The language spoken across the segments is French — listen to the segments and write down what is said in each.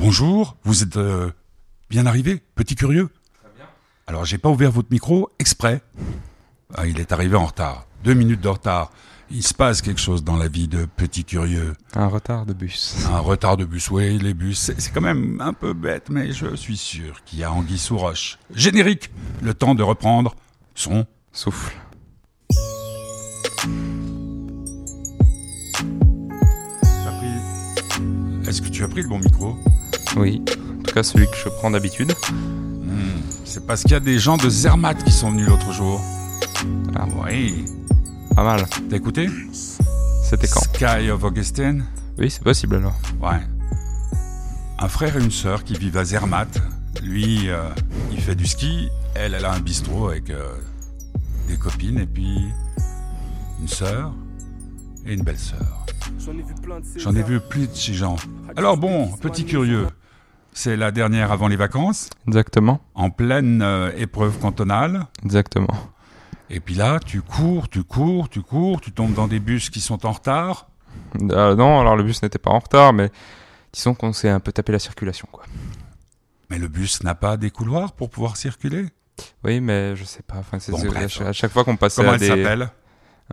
Bonjour, vous êtes euh, bien arrivé, petit curieux Très bien. Alors j'ai pas ouvert votre micro exprès. Ah, il est arrivé en retard, deux minutes de retard. Il se passe quelque chose dans la vie de petit curieux. Un retard de bus. Un retard de bus, oui, les bus, c'est c'est quand même un peu bête, mais je suis sûr qu'il y a Anguille sous roche. Générique, le temps de reprendre son Souffle. Est-ce que tu as pris le bon micro? Oui. En tout cas, celui que je prends d'habitude. Hmm, C'est parce qu'il y a des gens de Zermatt qui sont venus l'autre jour. Ah, Oui. pas mal. T'as écouté? C'était quand? Sky of Augustine? Oui, c'est possible alors. Ouais. Un frère et une sœur qui vivent à Zermatt. Lui, euh, il fait du ski. Elle, elle a un bistrot avec euh, des copines et puis une sœur et une belle-sœur. J'en ai vu plein de ces J'en ai vu plus de ces gens. Alors bon, petit curieux, c'est la dernière avant les vacances, Exactement. en pleine euh, épreuve cantonale. Exactement. Et puis là, tu cours, tu cours, tu cours, tu tombes dans des bus qui sont en retard. Euh, non, alors le bus n'était pas en retard, mais disons qu'on s'est un peu tapé la circulation, quoi. Mais le bus n'a pas des couloirs pour pouvoir circuler? Oui, mais je sais pas. Enfin, c'est Bon, à chaque fois qu'on passait Comment à elle des... s'appelle?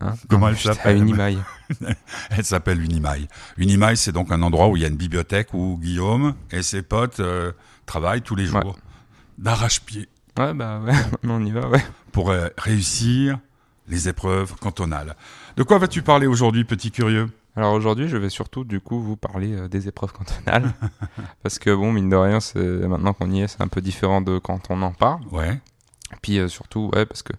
Hein Comment elle s'appelle Une imaille. Elle s'appelle Unimail. Unimail, c'est donc un endroit où il y a une bibliothèque où Guillaume et ses potes euh, travaillent tous les jours Ouais. d'arrache-pied Ouais, bah ouais. On y va, ouais. pour euh, réussir les épreuves cantonales. De quoi vas-tu parler aujourd'hui, petit curieux? Alors aujourd'hui, je vais surtout du coup vous parler euh, des épreuves cantonales. parce que bon, mine de rien, c'est maintenant qu'on y est, c'est un peu différent de quand on en parle. Ouais. Et puis euh, surtout, ouais, parce que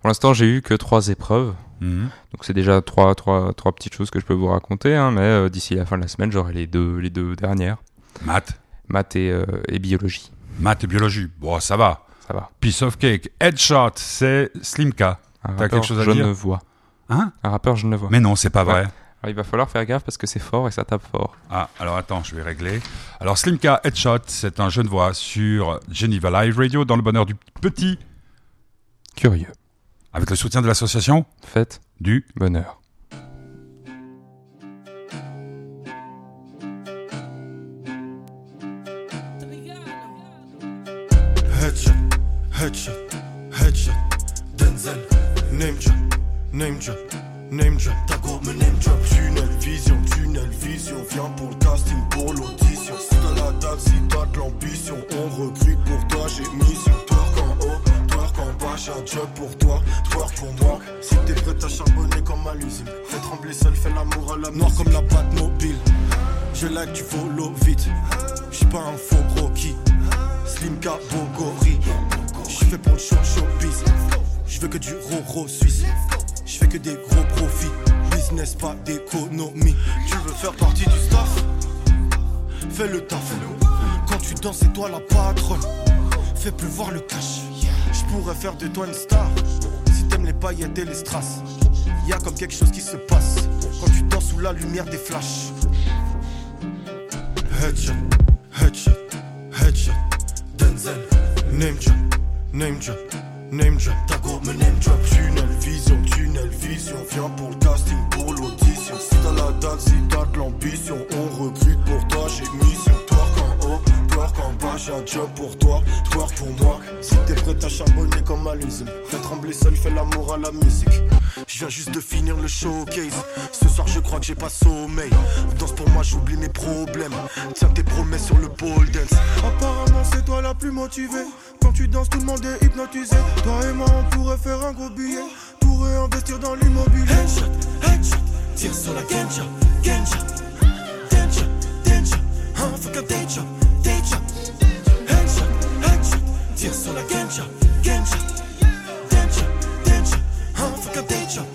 pour l'instant, j'ai eu que trois épreuves. Mhm. Donc c'est déjà trois, trois, trois petites choses que je peux vous raconter, hein, mais euh, d'ici la fin de la semaine, j'aurai les deux, les deux dernières, Maths. maths et, euh, et biologie. Maths et biologie. Bon, ça va. Ça va. Piece of cake. Headshot, c'est Slimka. T'as quelque chose à dire Genevois. Hein Un rappeur Genevois. Mais non, c'est pas Ouais. vrai. Alors, il va falloir faire gaffe parce que c'est fort et ça tape fort. Ah, alors attends, je vais régler. Alors Slimka Headshot, c'est un jeune voix sur Geneva Live Radio dans le bonheur du petit, Curieux. Avec le soutien de l'association Faites du bonheur. Tu follow vite. J'suis pas un faux gros qui. Slimka Bogori. Je fais pour le show showbiz. Je veux que du roro suisse. Je fais que des gros profits. Business, pas d'économie. Tu veux faire partie du staff? Fais le taf. Quand tu danses, c'est toi la patronne. Fais plus voir le cash. Je pourrais faire de toi une star. Si t'aimes les paillettes et les strass. Y a comme quelque chose qui se passe. Quand tu danses sous la lumière des flashs. Headshot, headshot, headshot. Denzel, name drop, name drop, name drop. Ta name drop. Tunnel vision, tunnel vision. Viens pour le casting, pour l'audition. Si t'as la dalle, si t'as de l'ambition, on recrute pour toi, j'ai mission. Twerk en bas, j'ai un job pour toi, twerk pour moi. Si t'es prêt à charbonner comme à l'usine, fais trembler seul, fais l'amour à la musique. Je viens juste de finir le showcase. Ce soir, je crois que j'ai pas sommeil. Danse pour moi, j'oublie mes problèmes. Tiens tes promesses sur le pole dance. Apparemment, c'est toi la plus motivée. Quand tu danses, tout le monde est hypnotisé. Toi et moi, on pourrait faire un gros billet. Pourrait investir dans l'immobilier. Headshot, headshot. Tire sur la ganja, ganja. Danger, danger. Hein, fuck un day job, day job. Headshot, headshot. Tire sur la ganja, ganja. Danger, danger. Hein, fuck un day job,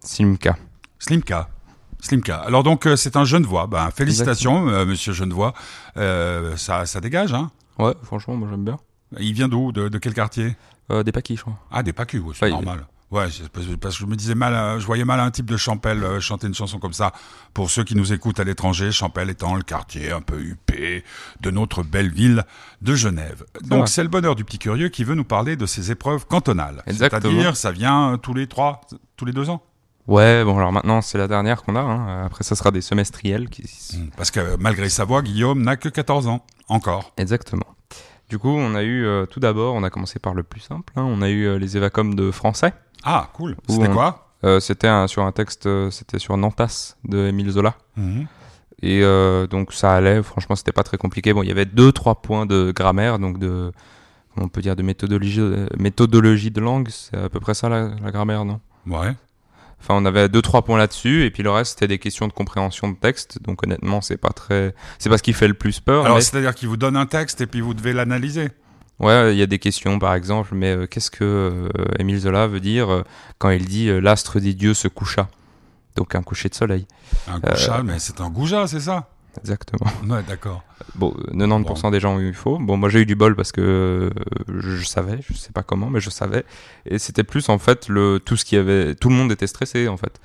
Slimka. Slimka. Slimka. Alors donc euh, c'est un Genevois. Ben, félicitations, euh, Monsieur Genevois. Euh, ça, ça dégage, hein Ouais, franchement, moi j'aime bien. Il vient d'où? De, de quel quartier? Euh, des paquis, je crois. Ah, des Pacus, ouais, c'est normal. Ouais, parce que je me disais mal, euh, je voyais mal un type de Champel euh, chanter une chanson comme ça. Pour ceux qui nous écoutent à l'étranger, Champel étant le quartier un peu huppé de notre belle ville de Genève. Donc c'est le bonheur du petit curieux qui veut nous parler de ses épreuves cantonales. Exactement. C'est-à-dire, ça vient euh, tous les trois, tous les deux ans. Ouais, bon, alors maintenant, c'est la dernière qu'on a. hein. Après, ça sera des semestriels. Qui... Mm. Parce que malgré sa voix, Guillaume n'a que 14 ans. Encore. Exactement. Du coup, on a eu, euh, tout d'abord, on a commencé par le plus simple. hein. On a eu euh, les évacom de français. Ah, cool. C'était on- quoi? Euh, c'était un- sur un texte, c'était sur Nantas de Émile Zola. Mhm. Et donc ça allait, franchement c'était pas très compliqué. Bon, il y avait deux trois points de grammaire, donc de on peut dire de méthodologie, méthodologie de langue, c'est à peu près ça la, la grammaire, non? Ouais. Enfin, on avait deux trois points là-dessus, et puis le reste c'était des questions de compréhension de texte. Donc honnêtement, c'est pas très, c'est pas ce qui fait le plus peur. Alors, mais- c'est-à-dire qu'il vous donne un texte et puis vous devez l'analyser. Ouais, il y a des questions par exemple, mais euh, qu'est-ce que euh, Émile Zola veut dire euh, quand il dit l'astre des dieux se coucha? Donc un coucher de soleil, Un gouja, mais c'est un goujat, c'est ça? Exactement. Ouais, d'accord. Bon, euh, 90% des gens ont eu faux. Bon, moi j'ai eu du bol parce que euh, je, savais, je sais pas comment, mais je savais. Et c'était plus en fait le tout ce qui avait, tout le monde était stressé en fait.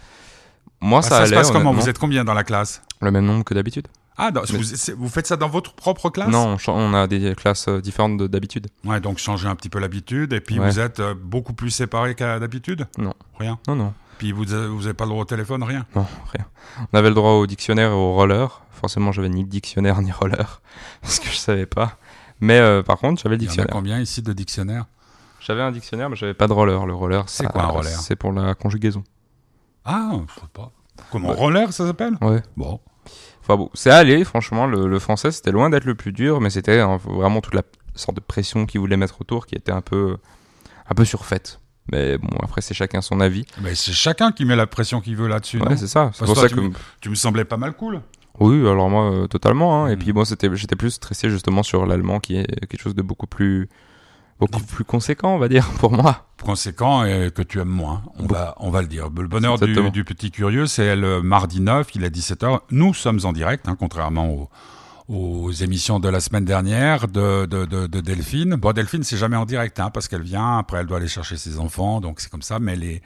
Moi Ah, ça, ça se allait. passe comment? Vous êtes combien dans la classe? Le même nombre que d'habitude Ah, dans- Mais- vous, faites ça dans votre propre classe? Non, on, on a des classes euh, différentes de- d'habitude. Ouais, donc changez un petit peu l'habitude, et puis Ouais. vous êtes euh, beaucoup plus séparés qu'à d'habitude? Non. Rien? Non, non, Puis vous avez, vous avez pas le droit au téléphone, rien? Non, rien. On avait le droit au dictionnaire et au roller. Forcément, j'avais ni dictionnaire ni roller parce que je savais pas. Mais euh, par contre, j'avais le Il y en a dictionnaire. combien ici de dictionnaires? J'avais un dictionnaire, mais j'avais pas de roller. Le roller, C'est quoi un roller? C'est pour la conjugaison. Ah, je sais pas. Comment Ouais. Roller, ça s'appelle? Ouais. Bon. Enfin bon, c'est allé, franchement, le, le français c'était loin d'être le plus dur, mais c'était hein, vraiment toute la sorte de pression qu'ils voulaient mettre autour qui était un peu, un peu surfaite. Mais bon, après c'est chacun son avis. Mais c'est chacun qui met la pression qu'il veut là-dessus. Ouais, c'est ça. C'est pour ça que. Tu me semblais pas mal cool. Oui, alors moi, euh, totalement. hein. Et Mhm. puis c'était, j'étais plus stressé justement sur l'allemand qui est quelque chose de beaucoup plus. Beaucoup plus conséquent, on va dire, pour moi. Conséquent et que tu aimes moins. On Bon. va, on va le dire. Le bonheur du, du petit curieux, c'est le mardi 9, il est 17h. Nous sommes en direct, hein, contrairement aux, aux émissions de la semaine dernière de, de, de, de Delphine. Bon, Delphine, c'est jamais en direct, hein, parce qu'elle vient, après elle doit aller chercher ses enfants, donc c'est comme ça. Mais les,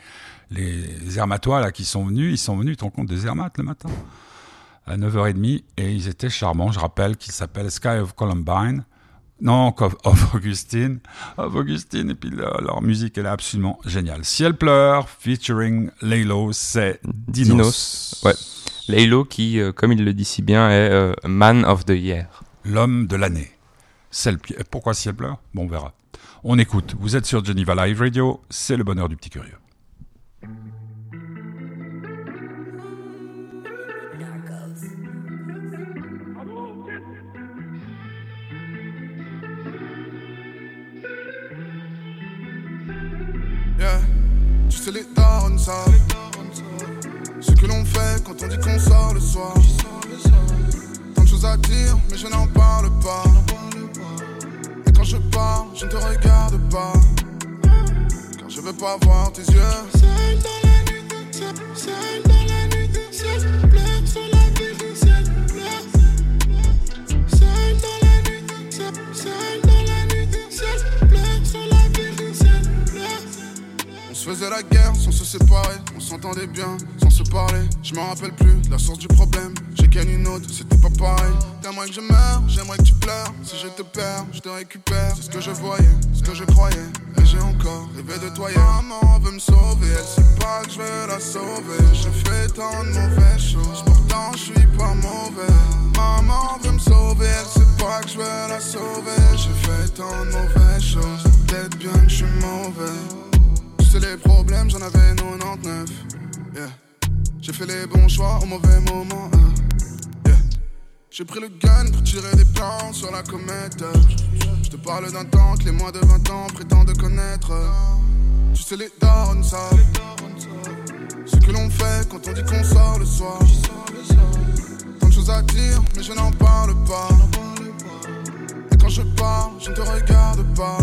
les Hermatois, là, qui sont venus, ils sont venus, tu te rends compte, des Hermates le matin à 9h30 et ils étaient charmants. Je rappelle qu'ils s'appellent Sky of Columbine. Non, of Augustine. Of Augustine. Et puis leur, leur musique, elle est absolument géniale. Ciel pleure, featuring Laylo, c'est Dinos. Dinos, ouais. Laylo qui, euh, comme il le dit si bien, est euh, Man of the Year. L'homme de l'année. Pourquoi Ciel pleure? Bon, on verra. On écoute. Vous êtes sur Geneva Live Radio. C'est le bonheur du petit curieux. Ce que l'on fait quand on dit qu'on sort le soir. Tant de choses à dire mais je n'en parle pas. Et quand je parle je ne te regarde pas. Car je veux pas voir tes yeux. Dans dans se faisait la guerre sans se séparer, on s'entendait bien sans se parler. Je me rappelle plus la source du problème. J'ai gagné une autre, c'était pas pareil. T'aimerais que je meure, j'aimerais que tu pleures. Si je te perds, je te récupère. C'est ce que je voyais, ce que je croyais. Et j'ai encore rêvé de toi hier. Maman veut me sauver, elle sait pas que je veux la sauver. Je fais tant de mauvaises choses, pourtant je suis pas mauvais. Maman veut me sauver, elle sait pas que je veux la sauver. J'ai fait tant de mauvaises choses, peut-être bien que je suis mauvais. Les problèmes, j'en avais 99. Yeah. J'ai fait les bons choix au mauvais moment. hein. Yeah. J'ai pris le gun pour tirer des plans sur la comète. Je te parle d'un temps que les moins de 20 ans prétendent connaître. Tu sais les darons Ce que l'on fait quand on dit qu'on sort le soir. Tant de choses à dire, mais je n'en parle pas. Et quand je parle, je ne te regarde pas.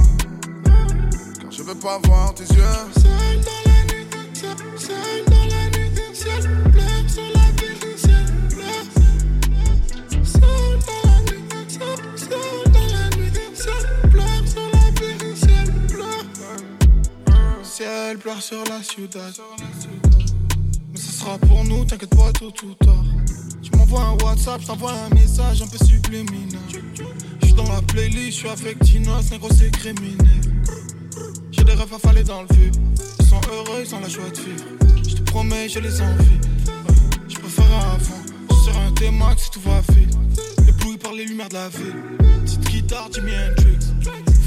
Je veux pas voir tes yeux. Seul dans la nuit, seul, seul dans la nuit, ciel pleure sur la ville, ciel pleure. Seul dans la nuit, seul, seul dans la nuit, ciel pleure sur la ville, ciel pleure. Ciel pleure sur la ciudad. Mais ce sera pour nous, t'inquiète pas, tout, tout tard. Tu m'envoies un WhatsApp, je t'envoie un message un peu subliminal. Je suis dans la playlist, je suis avec Tinos, négro c'est criminel. J'ai des rêves à le vide. Ils sont heureux, ils ont la joie de vivre. Je te promets, j'ai les envies. Je préfère avant. Je serai un T-Max si tout va vite. Ébloui par les lumières de la ville. Petite guitare, Jimi Hendrix.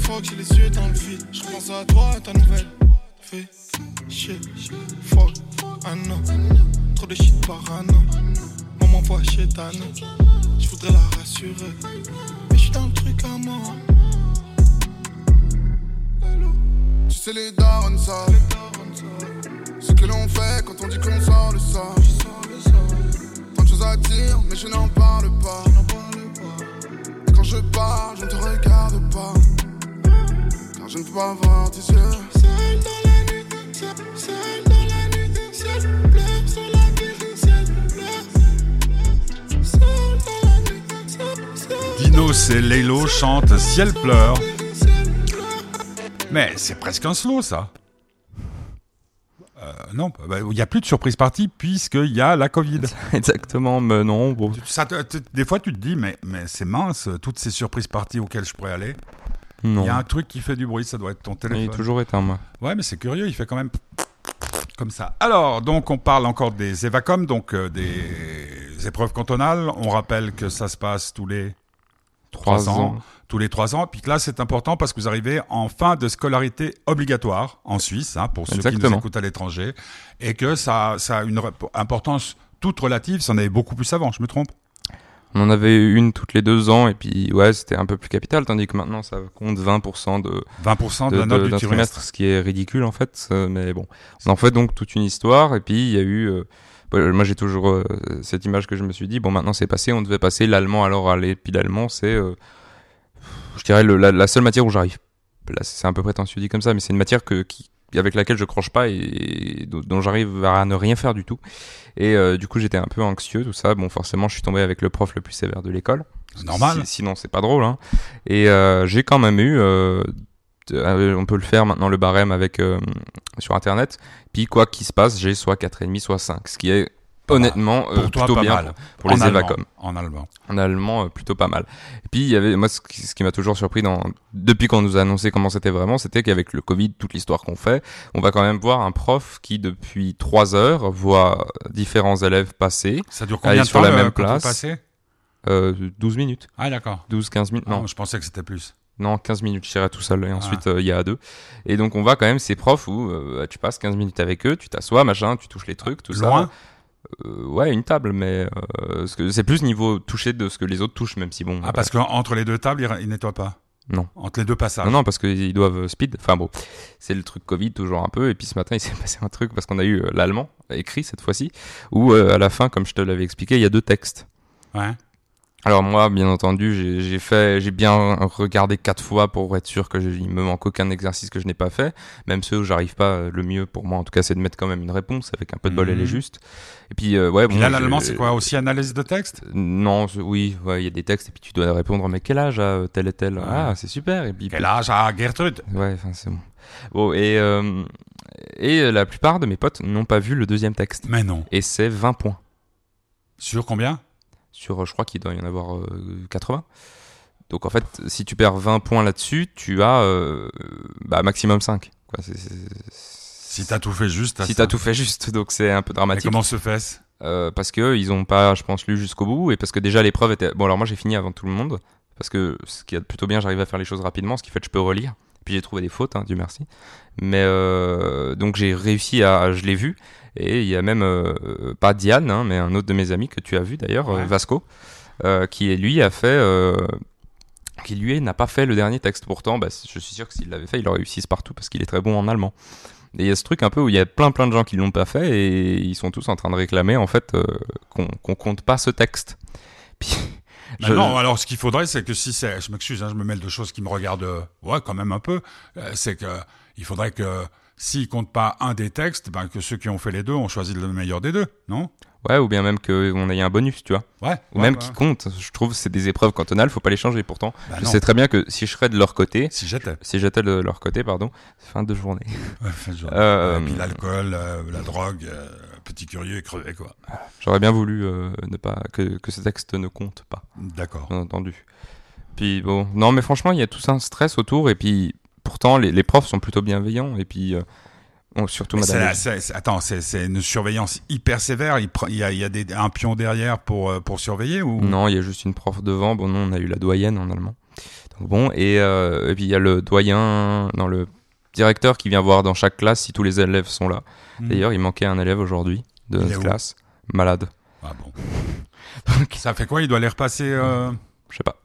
Fuck, j'ai les yeux dans le vide. Je pense à toi, à ta nouvelle. Fais shit, fuck, ah. Trop de shit par an. Maman voit chez Tano. Je voudrais la rassurer. Mais je suis dans le truc à moi. Tu sais les darons savent Ce que l'on fait quand on dit qu'on sort le sort. Tant de choses à dire mais je n'en parle pas. Et quand je parle je ne te regarde pas. Car je ne peux pas voir tes yeux. Seul dans la nuit, seul, seul dans la nuit Ciel pleure sur la Seul seul, seul Dinos et Laylo chantent Ciel pleure. Mais c'est presque un slow, ça. Euh, non, bah, il n'y a plus de surprise partie puisqu'il y a la Covid. Exactement, mais non. Bon. Ça des fois, tu te dis, mais, mais c'est mince, toutes ces surprises parties auxquelles je pourrais aller. Il y a un truc qui fait du bruit, ça doit être ton Il est téléphone. toujours éteint, moi. Ouais, mais c'est curieux, il fait quand même comme ça. Alors, donc, on parle encore des évacom, donc euh, des épreuves cantonales. On rappelle que ça se passe tous les trois ans. ans. Tous les trois ans. Puis que là, c'est important parce que vous arrivez en fin de scolarité obligatoire en Suisse, hein, pour ceux qui nous écoutent à l'étranger, et que ça, ça a une importance toute relative. Ça en avait beaucoup plus avant, je me trompe? On en avait une toutes les deux ans, et puis ouais, c'était un peu plus capital, tandis que maintenant ça compte 20% de, 20% de, de- la note de- du trimestre. trimestre, ce qui est ridicule en fait. euh, Mais bon, on en fait donc toute une histoire, et puis il y a eu. euh, bah, moi j'ai toujours euh, cette image que je me suis dit, bon maintenant c'est passé, on devait passer l'allemand à l'oral, et puis l'allemand c'est, euh, je dirais, le- la, la seule matière où j'arrive. Là c'est un peu prétentieux dit comme ça, mais c'est une matière que, qui, avec laquelle je croche pas et, dont, dont j'arrive à ne rien faire du tout. Et euh, du coup j'étais un peu anxieux, tout ça. Bon forcément je suis tombé avec le prof le plus sévère de l'école. C'est normal. Si- sinon, c'est pas drôle. Hein. Et euh, j'ai quand même eu. euh, de- on peut le faire maintenant le barème avec sur internet. Puis quoi qu'il se passe, j'ai soit 4,5 soit 5, ce qui est. honnêtement euh, plutôt pas bien mal. pour les allemand. En allemand. En allemand, euh, plutôt pas mal. Et puis il y avait moi ce qui, ce qui m'a toujours surpris dans depuis qu'on nous a annoncé comment c'était vraiment, c'était qu'avec le Covid, toute l'histoire qu'on fait, on va quand même voir un prof qui depuis 3 heures voit différents élèves passer Ça dure combien de sur temps la le- même quand vous place. passez euh, 12 minutes, Ah, d'accord. 12 15 minutes. Non, Non, je pensais que c'était plus. Non, 15 minutes, je dirais tout seul, et Ah. ensuite euh, il y a deux. Et donc on va quand même ces profs où euh, tu passes 15 minutes avec eux, tu t'assois, machin, tu touches les trucs, tout Loin? ça. Euh, ouais, une table, mais euh, c'est plus niveau toucher de ce que les autres touchent, même si bon. Ah, parce qu'entre les deux tables, ils, ils nettoient pas Non. Entre les deux passages non, non, parce qu'ils doivent euh, speed. Enfin bon, c'est le truc Covid toujours un peu. Et puis ce matin, il s'est passé un truc parce qu'on a eu euh, l'allemand écrit cette fois-ci, où euh, à la fin, comme je te l'avais expliqué, il y a deux textes. Ouais. Alors moi, bien entendu, j'ai- fait, j'ai bien regardé quatre fois pour être sûr que je- il me manque aucun exercice que je n'ai pas fait. Même ceux où j'arrive pas, euh, le mieux pour moi, en tout cas, c'est de mettre quand même une réponse avec un peu de bol, elle est Mhm. juste. Et puis euh, ouais, Puis bon, là, l'allemand, c'est quoi Aussi analyse de texte? Non, c'est- oui, ouais, il y a des textes et puis tu dois répondre. Mais quel âge a euh, tel et tel? Ouais. Ah, c'est super. Et puis Quel âge a Gertrude? Ouais, enfin c'est bon. Bon et euh, et euh, la plupart de mes potes n'ont pas vu le deuxième texte. Mais non. Et c'est 20 points Sur combien? Sur, euh, je crois qu'il doit y en avoir euh, 80. Donc en fait, si tu perds 20 points là-dessus, tu as euh, bah, maximum 5. Quoi, Si t'as tout fait juste. si t'as tout fait juste, donc c'est un peu dramatique. comment se fait Euh, parce que ils ont pas, je pense, lu jusqu'au bout et parce que déjà l'épreuve était. Bon alors moi j'ai fini avant tout le monde parce que ce qui est plutôt bien, j'arrive à faire les choses rapidement, ce qui fait que je peux relire. Puis j'ai trouvé des fautes, hein, Dieu merci. Mais euh, donc j'ai réussi à, je l'ai vu et il y a même euh, pas Diane, hein, mais un autre de mes amis que tu as vu d'ailleurs, Ouais. euh, Vasco, euh, qui lui a fait. qui lui n'a pas fait le dernier texte. Pourtant, bah, je suis sûr que s'il l'avait fait, il aurait eu 6 partout parce qu'il est très bon en allemand. Et il y a ce truc un peu où il y a plein plein de gens qui l'ont pas fait et ils sont tous en train de réclamer en fait euh, qu'on qu'on compte pas ce texte. Puis, Bah Non, alors ce qu'il faudrait, c'est que si c'est, je m'excuse, hein, je me mêle de choses qui me regardent, ouais, quand même un peu, c'est que il faudrait que s'ils comptent pas un des textes, ben, que ceux qui ont fait les deux ont choisi le meilleur des deux, non? Ouais, ou bien même qu'on ait un bonus, tu vois. Ouais. Ou ouais, même ouais. qui compte. Je trouve que c'est des épreuves cantonales, faut pas les changer. Pourtant, Bah je non. sais très bien que si je serais de leur côté, Si j'étais. si j'étais de leur côté, pardon, fin de journée. Ouais, enfin, genre, Euh, et puis l'alcool, euh, la drogue, euh, petit curieux et crevé, quoi. J'aurais bien voulu euh, ne pas que, que ce texte ne compte pas, D'accord. bien entendu. Puis bon, non, mais franchement, il y a tout ça un stress autour, et puis pourtant, les, les profs sont plutôt bienveillants, et puis euh, on- surtout Mais Madame. la- attends, c'est une surveillance hyper sévère. Il, y a, il y a des, un pion derrière pour, euh, pour surveiller ou? Non, il y a juste une prof devant. Bon, non, on a eu la doyenne en allemand. Donc bon, et, euh, et puis il y a le doyen, non, le directeur qui vient voir dans chaque classe si tous les élèves sont là. Hmm. D'ailleurs, il manquait un élève aujourd'hui de notre classe, malade. Ah bon. Ça fait quoi? Il doit les repasser Je sais pas.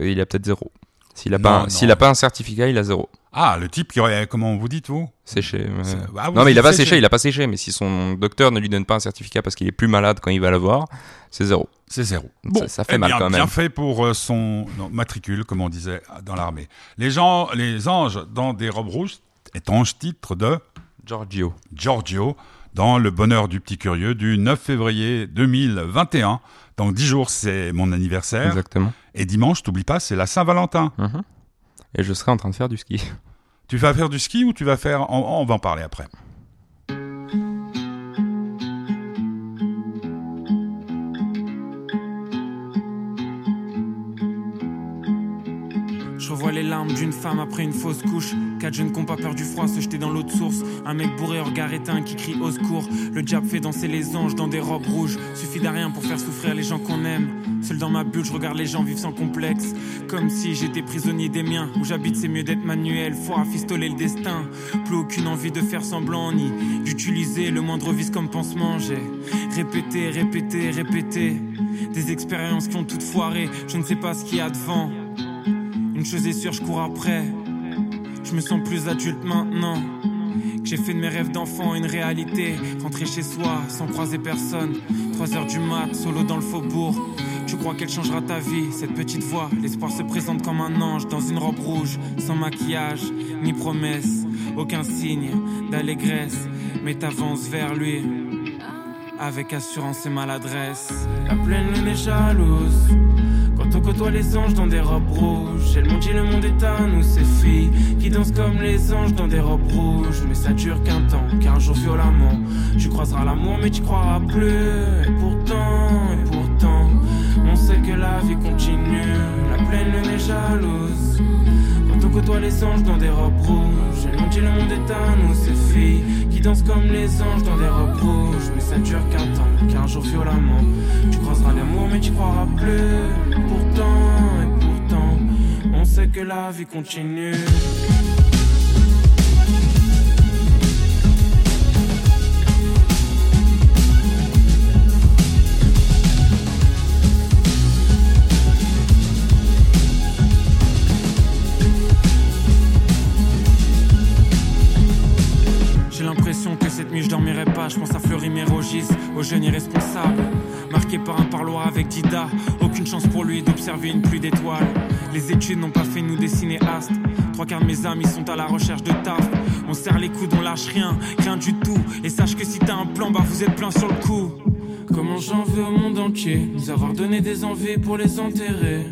Euh, il a peut-être zéro. S'il a, Non, pas s'il a pas un certificat, il a zéro. Ah, le type qui aurait, comment vous dites vous? Séché. euh. Ah, vous non, mais il a pas séché, il a pas séché. Mais si son docteur ne lui donne pas un certificat parce qu'il est plus malade quand il va l'avoir, c'est zéro. C'est zéro. Ça- ça fait eh mal bien, quand même. Bien fait pour euh, son non, matricule, comme on disait dans l'armée. Les gens, les anges dans des robes rouges, étrange titre de Giorgio. Giorgio dans Le Bonheur du Petit Curieux du 9 février 2021. Dans 10 jours, c'est mon anniversaire. Exactement. Et dimanche, t'oublies pas, c'est la Saint-Valentin. Mhm. Et je serai en train de faire du ski. Tu vas faire du ski ou tu vas faire... On, on va en parler après. D'une femme après une fausse couche. Quatre jeunes pas peur du froid se jeter dans l'eau de source. Un mec bourré regard éteint qui crie au secours. Le diable fait danser les anges dans des robes rouges. Suffit d'un rien pour faire souffrir les gens qu'on aime. Seul dans ma bulle, je regarde les gens vivre sans complexe. Comme si j'étais prisonnier des miens. Où j'habite, c'est mieux d'être manuel. Faut rafistoler le destin. Plus aucune envie de faire semblant ni d'utiliser le moindre vice comme pansement. J'ai répété, répété, répété. Des expériences qui ont toutes foiré. Je ne sais pas ce qu'il y a devant. Une chose est sûre, je cours après. Je me sens plus adulte maintenant. Que j'ai fait de mes rêves d'enfant une réalité. Rentrer chez soi sans croiser personne. 3 heures du mat, solo dans le faubourg. Tu crois qu'elle changera ta vie, cette petite voix L'espoir se présente comme un ange dans une robe rouge, sans maquillage, ni promesse, aucun signe d'allégresse. Mais t'avances vers lui, avec assurance et maladresse. La pleine lune est jalouse. Côtoie les anges dans des robes rouges, elles m'ont dit le monde est à nous, ces filles qui dansent comme les anges dans des robes rouges. Mais ça dure qu'un temps, car un jour violemment, tu croiseras l'amour, mais tu croiras plus. Et pourtant, et pourtant, on sait que la vie continue. La pleine lune est jalouse. Quand on côtoie les anges dans des robes rouges, elles m'ont dit le monde est à nous, ces filles qui dansent comme les anges dans des robes rouges. Mais ça dure qu'un temps, car un jour violemment, tu croiseras l'amour, mais tu croiras plus. Pourtant, et pourtant, on sait que la vie continue. J'ai l'impression que cette nuit je dormirai pas. Je pense à Fleury Mérogis, au jeune irresponsable. Marqué une pluie d'étoiles. Les études n'ont pas fait nous des cinéastes. Trois quarts de mes amis sont à la recherche de taf. On serre les coudes, on lâche rien, rien du tout. Et sache que si t'as un plan, bah vous êtes plein sur le coup. Comment j'en veux au monde entier, nous avoir donné des envies pour les enterrer?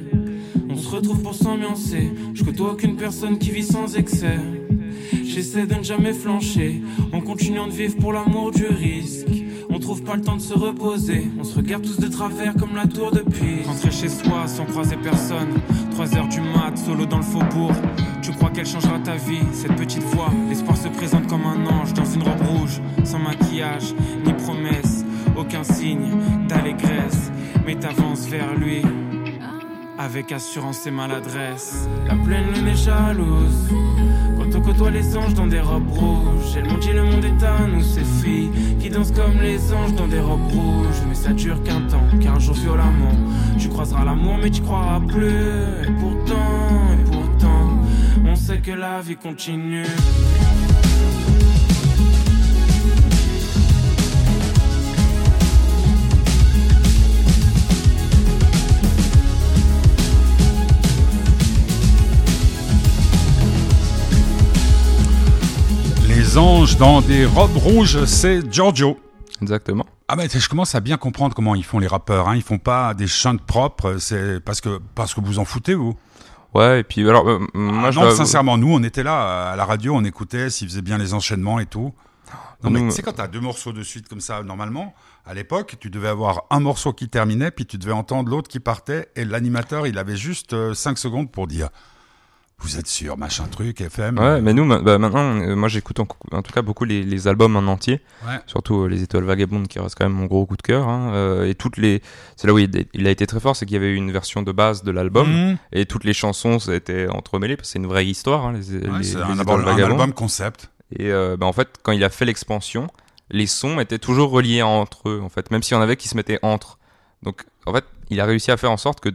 On se retrouve pour s'ambiancer. Je côtoie aucune personne qui vit sans excès. J'essaie de ne jamais flancher, en continuant de vivre pour l'amour du risque. On trouve pas le temps de se reposer, on se regarde tous de travers comme la tour de Pise. Rentrer chez soi sans croiser personne, 3 heures du mat, solo dans le faubourg. Tu crois qu'elle changera ta vie, cette petite voix L'espoir se présente comme un ange dans une robe rouge, sans maquillage, ni promesse, aucun signe d'allégresse. Mais t'avances vers lui, avec assurance et maladresse. La pleine lune est jalouse. Quand on côtoie les anges dans des robes rouges, elles m'ont dit le monde est à nous, ces filles qui dansent comme les anges dans des robes rouges. Mais ça dure qu'un temps, car un jour violemment, tu croiseras l'amour, mais tu croiras plus. Pourtant, et pourtant, on sait que la vie continue. Anges dans des robes rouges, c'est Giorgio. Exactement. Ah ben je commence à bien comprendre comment ils font les rappeurs. Hein. Ils font pas des chants propres. C'est parce que parce que vous en foutez vous. Ouais, et puis alors, euh, moi Ah je non, sincèrement, nous on était là à la radio, on écoutait s'ils faisaient bien les enchaînements et tout. Non mais tu sais quand t'as deux morceaux de suite comme ça normalement, à l'époque tu devais avoir un morceau qui terminait puis tu devais entendre l'autre qui partait et l'animateur il avait juste 5 secondes pour dire vous êtes sûr machin truc FM. Ouais, mais nous, bah, maintenant, euh, moi j'écoute en, en tout cas beaucoup les, les albums en entier, Ouais. surtout euh, les Étoiles Vagabondes qui reste quand même mon gros coup de cœur. Hein, euh, et toutes les, c'est là où il, il a été très fort, c'est qu'il y avait une version de base de l'album Mhm. et toutes les chansons ça a été entremêlées parce que c'est une vraie histoire. Hein, les, Ouais, les- un, Étoiles album, un Vagabondes. album concept. Et euh, bah, en fait, quand il a fait l'expansion, les sons étaient toujours reliés entre eux, en fait, même s'il y en avait qui se mettaient entre. Donc, en fait, il a réussi à faire en sorte que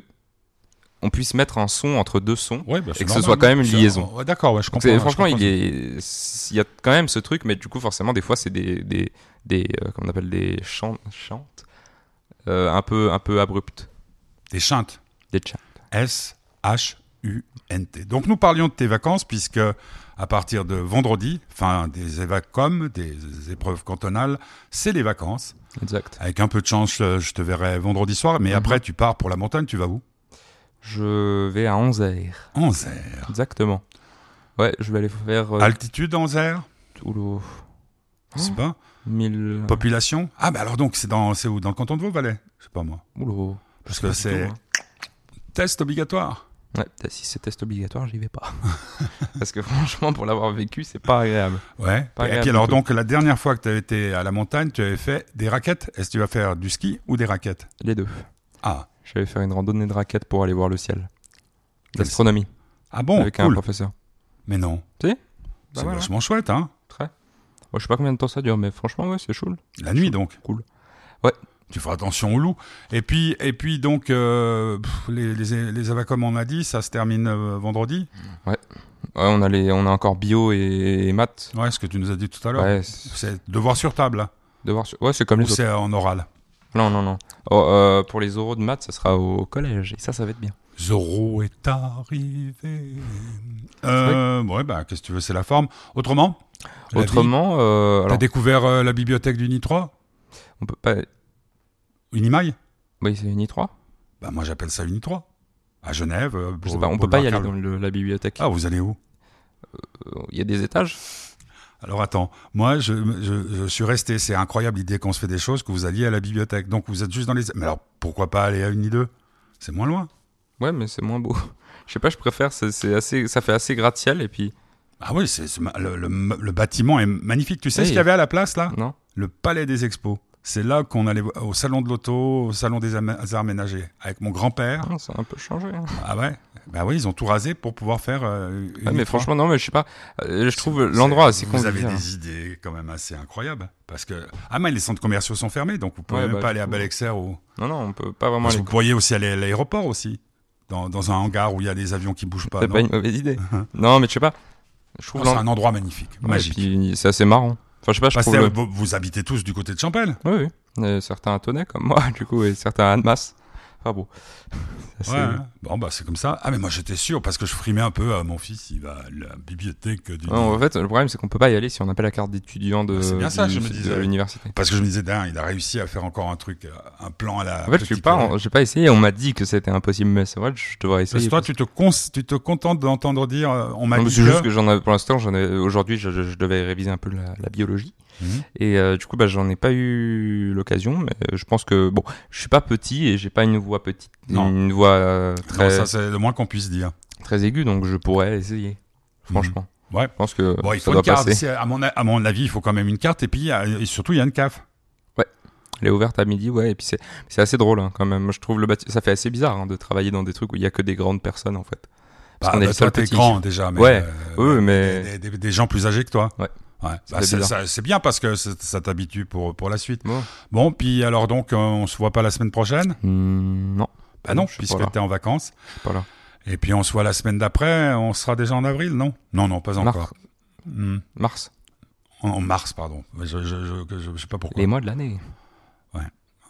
on puisse mettre un son entre deux sons. Ouais, bah, Et que ce soit quand même une liaison. Ouais, D'accord, ouais, je Donc, comprends. je franchement, comprends. il est, il y a quand même ce truc, mais du coup, forcément, des fois, c'est des, des, des, euh, comment on appelle des chants, chantes, euh, un peu, un peu abruptes, Des chantes. des chants. S-H-U-N-T. Donc nous parlions de tes vacances puisque à partir de vendredi, fin des évacom, des épreuves cantonales, c'est les vacances. Exact. Avec un peu de chance, je je te verrai vendredi soir, mais Mhm. après tu pars pour la montagne, tu vas où? Je vais à Anzer. Anzer. Exactement. Ouais, je vais aller faire. Euh, Altitude Anzer Oula, Je sais pas. 1000. Population? Ah bah alors donc c'est dans c'est où? Dans le canton de Vaud-Valais Je sais pas moi. Oula. Parce que c'est hein. test obligatoire. Ouais, si c'est test obligatoire, j'y vais pas. Parce que franchement, pour l'avoir vécu, c'est pas agréable. Ouais. Pas Et agréable puis alors donc la dernière fois que tu as été à la montagne, tu avais fait des raquettes? Est-ce que tu vas faire du ski ou des raquettes? Les deux. Ah. J'allais faire une randonnée de raquettes pour aller voir le ciel. L'astronomie. Ah bon avec un Cool. professeur. Mais non. Si Bah C'est voilà. vachement chouette, hein Très. Moi, je sais pas combien de temps ça dure, mais franchement, ouais, c'est chaud. La nuit donc. Cool. Ouais. Tu feras attention aux loups. Et puis, et puis donc, euh, les, les, les on a dit, ça se termine euh, vendredi. Ouais, on a, les, on a encore bio et, et maths. Ouais, ce que tu nous as dit tout à l'heure. Ouais, c'est- devoir sur table. hein. devoir sur- ouais, c'est comme Ou les autres. c'est en oral. Non, non, non. Oh, euh, pour les oraux de maths, ça sera au collège. Et ça, ça va être bien. Zoro est arrivé. Euh, ouais, bah, qu'est-ce que tu veux, c'est la forme. Autrement Autrement, euh, T'as alors, découvert euh, la bibliothèque du NI3 on peut pas. Unimail Oui, c'est Uni 3 Bah, moi, j'appelle ça Uni3. À Genève. Je sais pas, on peut pas y le aller dans le- la bibliothèque. Ah, vous allez où? Euh, Il y a des étages Alors attends, moi je, je, je suis resté, c'est incroyable l'idée qu'on se fait des choses, que vous alliez à la bibliothèque. Donc vous êtes juste dans les... Mais alors pourquoi pas aller à une ni deux? C'est moins loin. Ouais, mais c'est moins beau. Je sais pas, je préfère. c'est- assez, ça fait assez gratte-ciel et puis. Ah oui, c'est, le, le- le bâtiment est magnifique. Tu sais ce qu'il y avait à la place là? Non Le Palais des Expos. C'est là qu'on allait au salon de l'auto, au salon des arts ménagers, avec mon grand-père. Non, ça a un peu changé. hein. Ah ouais? Bah oui, ils ont tout rasé pour pouvoir faire... euh, une Ouais, mais I3. franchement, non, mais je sais pas. euh, je trouve l'endroit assez Vous avez des idées quand même assez incroyables. Parce que... Ah mais les centres commerciaux sont fermés, donc vous pouvez Ouais, même bah, pas aller à Belexer ou... Non, non, on peut pas vraiment Parce aller. vous pourriez aussi aller à l'aéroport aussi. Dans, dans un hangar où il y a des avions qui bougent pas. C'est pas une mauvaise idée. non, mais je sais pas. Je trouve c'est un endroit magnifique, Ouais, magique. c'est assez marrant. Enfin, je sais pas, je trouve. le- vous, vous habitez tous du côté de Champel. Oui, oui. Euh, certains à Tonnet comme moi, du coup, et certains à Annemasse. Enfin bon. C'est Ouais, hein. Bon, bah c'est comme ça. Ah, mais moi j'étais sûr parce que je frimais un peu à mon fils. Il va à la bibliothèque du. Non, en fait, le problème, c'est qu'on peut pas y aller si on n'a pas la carte d'étudiant de, Ah, c'est bien ça, je me de disais. l'université. Parce que je me disais, dingue, il a réussi à faire encore un truc, euh, un plan à la. En fait, je petite pas, j'ai pas essayé. On m'a dit que c'était impossible, mais c'est vrai, que je devrais Parce essayer. que toi, tu te, cons- tu te contentes d'entendre dire, euh, on m'a dit c'est juste que j'en avais, pour l'instant, j'en ai, aujourd'hui, je, je- je devais réviser un peu la, la biologie. Mhm. Et euh, du coup, bah, j'en ai pas eu l'occasion, mais je pense que, bon, je suis pas petit et j'ai pas une voix petite, Non. une voix euh, Non, très, ça c'est le moins qu'on puisse dire. très aiguë, donc je pourrais essayer. Franchement. Ouais. Je pense que Bon, il ça faut doit carte. passer. À mon, à mon avis, il faut quand même une carte et puis et surtout il y a une CAF. Elle est ouverte à midi, ouais, et puis c'est, c'est assez drôle, hein, quand même. Je trouve le bâti- ça fait assez bizarre, hein, de travailler dans des trucs où il y a que des grandes personnes, en fait. Parce Bah, qu'on est bah, toi, t'es petit. grand déjà, mais, Ouais. euh, Oui, mais- des, des- des gens plus âgés que toi. Ouais. Ouais. Bah, c'est bien parce que ça t'habitue pour pour la suite. Bon. Bon, puis alors donc euh, on se voit pas la semaine prochaine? Hmm, non, Bah non, pas puisque t'es en vacances. je suis pas là. Et puis on se voit la semaine d'après. On sera déjà en avril, non? Non, non, pas Mars. encore. Hmm. Mars. En, en mars, pardon. Je je, je, je, je sais pas pourquoi. Les mois de l'année.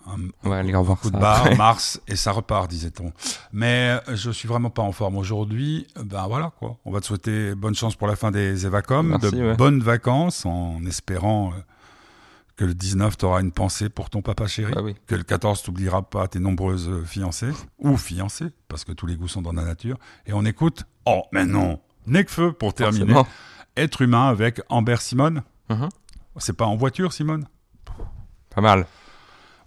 Un, Ouais, aller revoir coup de barre, après. Mars, et ça repart, disait-on. Mais euh, je suis vraiment pas en forme aujourd'hui. Ben voilà, quoi. On va te souhaiter bonne chance pour la fin des Évacom, de ouais. bonnes vacances, en espérant euh, que le 19, tu auras une pensée pour ton papa chéri. Bah oui. Que le 14, t'oublieras pas tes nombreuses euh, fiancées, ou fiancés, parce que tous les goûts sont dans la nature. Et on écoute, oh, mais non, Necfeu pour terminer. Forcément. Être humain avec Amber Simone. Mhm. C'est pas en voiture, Simone? Pas mal.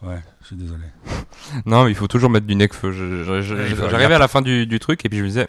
Ouais, je suis désolé. Non, mais il faut toujours mettre du faut- J'arrivais à la fin du, du truc et puis je me disais,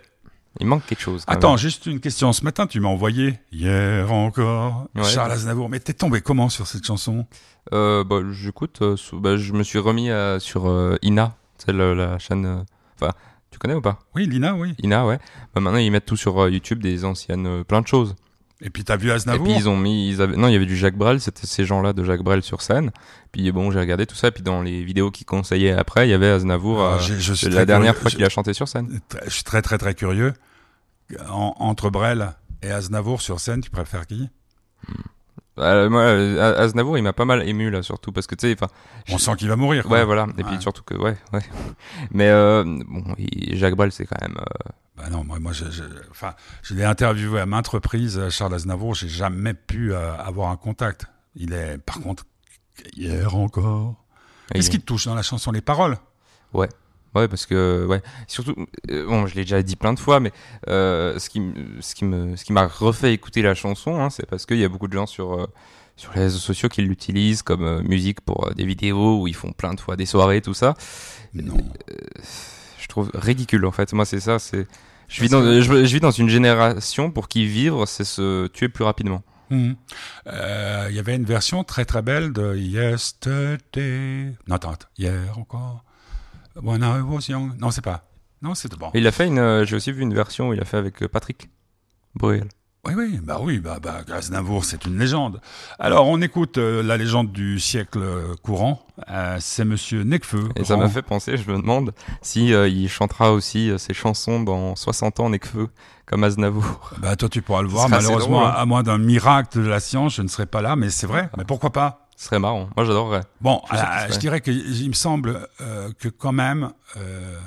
il manque quelque chose. Attends, même. juste une question. Ce matin, tu m'as envoyé, hier encore, Ouais. Charles Aznavour. Mais t'es tombé comment sur cette chanson? Euh, bah, j'écoute, euh, bah, je me suis remis euh, sur euh, Ina, c'est la chaîne. euh, Enfin, tu connais ou pas? Oui, Lina, oui. Ina, ouais. Bah, maintenant, ils mettent tout sur YouTube, des anciennes, plein de choses. Et puis t'as vu Et Aznavour puis ils ont mis, ils avaient, non, il y avait du Jacques Brel, c'était ces gens-là de Jacques Brel sur scène. Puis bon, j'ai regardé tout ça. Puis dans les vidéos qu'ils conseillaient après, il y avait Aznavour. Ah, euh, je suis la dernière curieux. fois qu'il a chanté sur scène. Je, suis très, très, très curieux. En- entre Brel et Aznavour sur scène, tu préfères qui? Euh, moi, euh, Aznavour, il m'a pas mal ému là, surtout parce que tu sais, enfin, On sent qu'il va mourir. quoi. ouais, voilà. Et Ouais. puis surtout que, ouais, ouais. Mais euh, bon, il- Jacques Brel, c'est quand même. euh, Bah non, moi, moi je, je- enfin, je l'ai interviewé à maintes reprises, euh, Charles Aznavour. J'ai jamais pu euh, avoir un contact. Il est, par contre, hier encore. Qu'est-ce il- qui te touche dans la chanson? Les paroles? Ouais, parce que ouais, surtout euh, bon, je l'ai déjà dit plein de fois, mais euh, ce qui ce qui me ce qui m'a refait écouter la chanson, hein, c'est parce qu'il y a beaucoup de gens sur euh, sur les réseaux sociaux qui l'utilisent comme musique pour des vidéos où ils font plein de fois des soirées, tout ça. Non. Je trouve ridicule en fait. Moi, c'est ça, c'est je vis dans je, je vis dans une génération pour qui vivre, c'est se tuer plus rapidement. Euh, Il y avait une version très très belle de Yesterday. Non, attends, attends. hier encore. When I was young. Non, c'est pas. Non, c'est bon. Il a fait une, euh, j'ai aussi vu une version où il a fait avec euh, Patrick Bruel. Oui, oui, bah oui, bah, bah Aznavour, c'est une légende. Alors, on écoute euh, la légende du siècle euh, courant. Euh, c'est Monsieur Necfeu. Et ça m'a fait penser, je me demande si euh, il chantera aussi euh, ses chansons dans 60 ans Necfeu comme Aznavour. Bah toi, tu pourras le Ce voir. assez Malheureusement, drôle, hein. à moins d'un miracle de la science, je ne serai pas là. Mais c'est vrai. Mais pourquoi pas? Ce serait marrant. Moi, j'adorerais. Bon, Je sais euh, je dirais que il me semble euh, que quand même euh,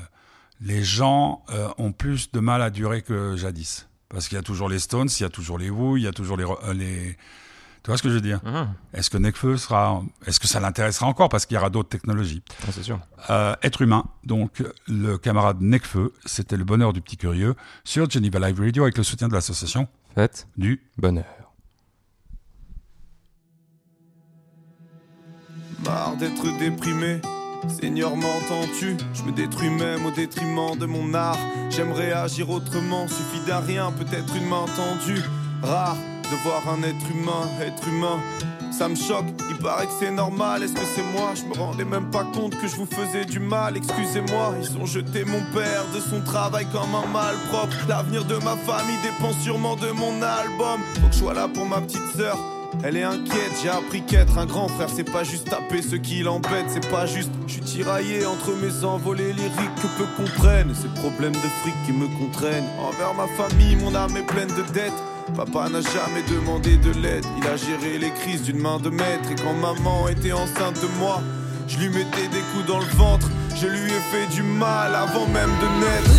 les gens euh, ont plus de mal à durer que jadis. Parce qu'il y a toujours les Stones, il y a toujours les Who, il y a toujours les, euh, les... Tu vois ce que je veux dire? Est-ce que Necfeu sera... Est-ce que ça l'intéressera encore? Parce qu'il y aura d'autres technologies. Ah, c'est sûr. Euh, être humain, donc le camarade Necfeu, c'était le bonheur du petit curieux sur Geneva Live Radio avec le soutien de l'association Faites du... bonheur. Marre d'être déprimé. Seigneur, m'entends-tu? Je me détruis même au détriment de mon art. J'aimerais agir autrement, suffit d'un rien, peut-être une main tendue. Rare de voir un être humain, être humain. Ça me choque, il paraît que c'est normal. Est-ce que c'est moi? Je me rendais même pas compte que je vous faisais du mal. Excusez-moi, ils ont jeté mon père de son travail comme un malpropre. L'avenir de ma famille dépend sûrement de mon album. Faut que je sois là pour ma petite sœur. Elle est inquiète, j'ai appris qu'être un grand frère, c'est pas juste taper ce qui l'embête, c'est pas juste. Je suis tiraillé entre mes envolées lyriques que peu comprennent. Ces problèmes de fric qui me contraignent. Envers ma famille, mon âme est pleine de dettes. Papa n'a jamais demandé de l'aide. Il a géré les crises d'une main de maître. Et quand maman était enceinte de moi, je lui mettais des coups dans le ventre. Je lui ai fait du mal avant même de naître.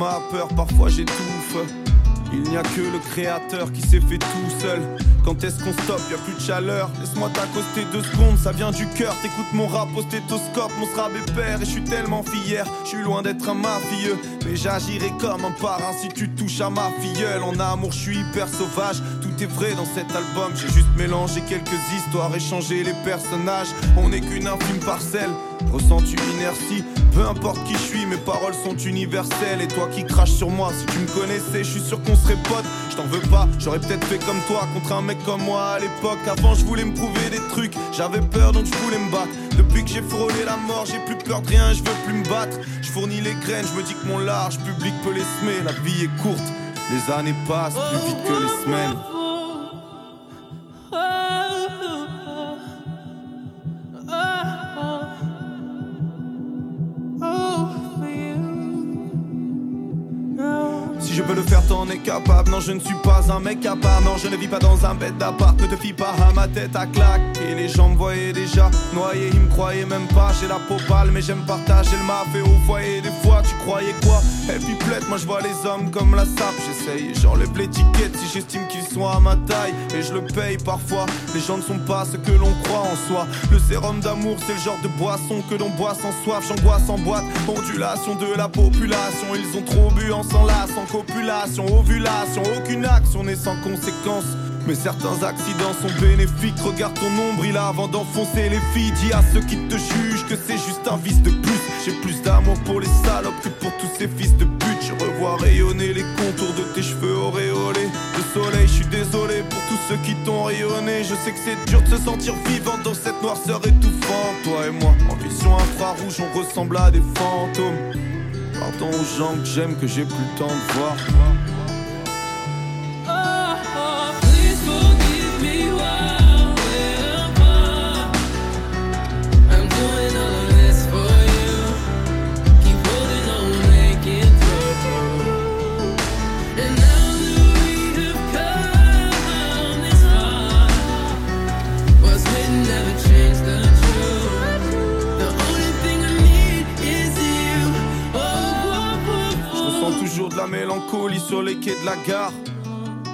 Ma peur, parfois j'étouffe. Il n'y a que le créateur qui s'est fait tout seul. Quand est-ce qu'on stoppe, y a plus de chaleur. Laisse-moi t'accoster deux secondes, ça vient du cœur. T'écoutes mon rap au stéthoscope, mon sera père. Et je suis tellement fier, je suis loin d'être un mafieux. Mais j'agirai comme un parrain si tu touches à ma filleule. En amour, je suis hyper sauvage. Tout est vrai dans cet album. J'ai juste mélangé quelques histoires et changé les personnages. On n'est qu'une infime parcelle. Ressens-tu l'inertie? Peu importe qui je suis, mes paroles sont universelles. Et toi qui craches sur moi, si tu me connaissais, je suis sûr qu'on serait potes. Je t'en veux pas, j'aurais peut-être fait comme toi contre un mec comme moi à l'époque. Avant, je voulais me prouver des trucs, j'avais peur donc je voulais me battre. Depuis que j'ai frôlé la mort, j'ai plus peur de rien, je veux plus me battre. Je fournis les graines, je me dis que mon large public peut les semer. La vie est courte, les années passent plus vite que les semaines. Capable. Non, je ne suis pas un mec à part. Non, je ne vis pas dans un bête d'appart. Ne te fie pas à ma tête à claque. Et les gens me voyaient déjà noyé, ils me croyaient même pas. J'ai la peau pâle, mais j'aime partager le map. Et au foyer, des fois, tu croyais quoi? Et puis moi je vois les hommes comme la sape. J'essaye, j'enlève l'étiquette si j'estime qu'ils sont à ma taille. Et je le paye parfois. Les gens ne sont pas ce que l'on croit en soi. Le sérum d'amour, c'est le genre de boisson que l'on boit sans soif. J'angoisse en boîte. Ondulation de la population. Ils ont trop bu en s'enlace, en copulation, ovulation. Aucune action n'est sans conséquence. Mais certains accidents sont bénéfiques. Regarde ton nombril avant d'enfoncer les filles. Dis à ceux qui te jugent que c'est juste un vice de plus. J'ai plus d'amour pour les salopes que pour tous ces fils de pute. Je revois rayonner les contours de tes cheveux auréolés. Le soleil, je suis désolé pour tous ceux qui t'ont rayonné. Je sais que c'est dur de se sentir vivant dans cette noirceur étouffante. Toi et moi, en vision infrarouge, on ressemble à des fantômes. Pardon aux gens que j'aime, que j'ai plus le temps de voir. Mélancolie sur les quais de la gare.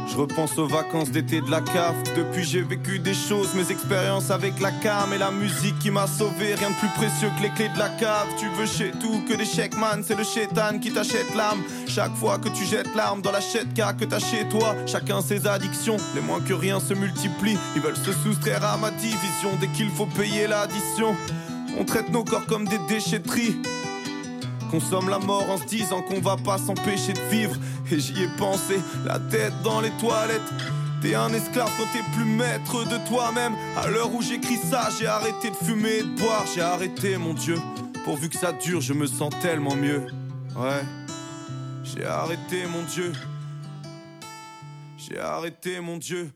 Je repense aux vacances d'été de la cave. Depuis, j'ai vécu des choses, mes expériences avec la cam et la musique qui m'a sauvé. Rien de plus précieux que les clés de la cave. Tu veux chez tout que des chèques, man. C'est le chétan qui t'achète l'âme. Chaque fois que tu jettes l'arme dans la car que t'as chez toi, chacun ses addictions. Les moins que rien se multiplient. Ils veulent se soustraire à ma division dès qu'il faut payer l'addition. On traite nos corps comme des déchetteries. Consomme la mort en se disant qu'on va pas s'empêcher de vivre. Et j'y ai pensé, la tête dans les toilettes. T'es un esclave quand t'es plus maître de toi-même. À l'heure où j'écris ça, j'ai arrêté de fumer et de boire. J'ai arrêté, mon Dieu. Pourvu que ça dure, je me sens tellement mieux. Ouais. J'ai arrêté, mon Dieu. J'ai arrêté, mon Dieu.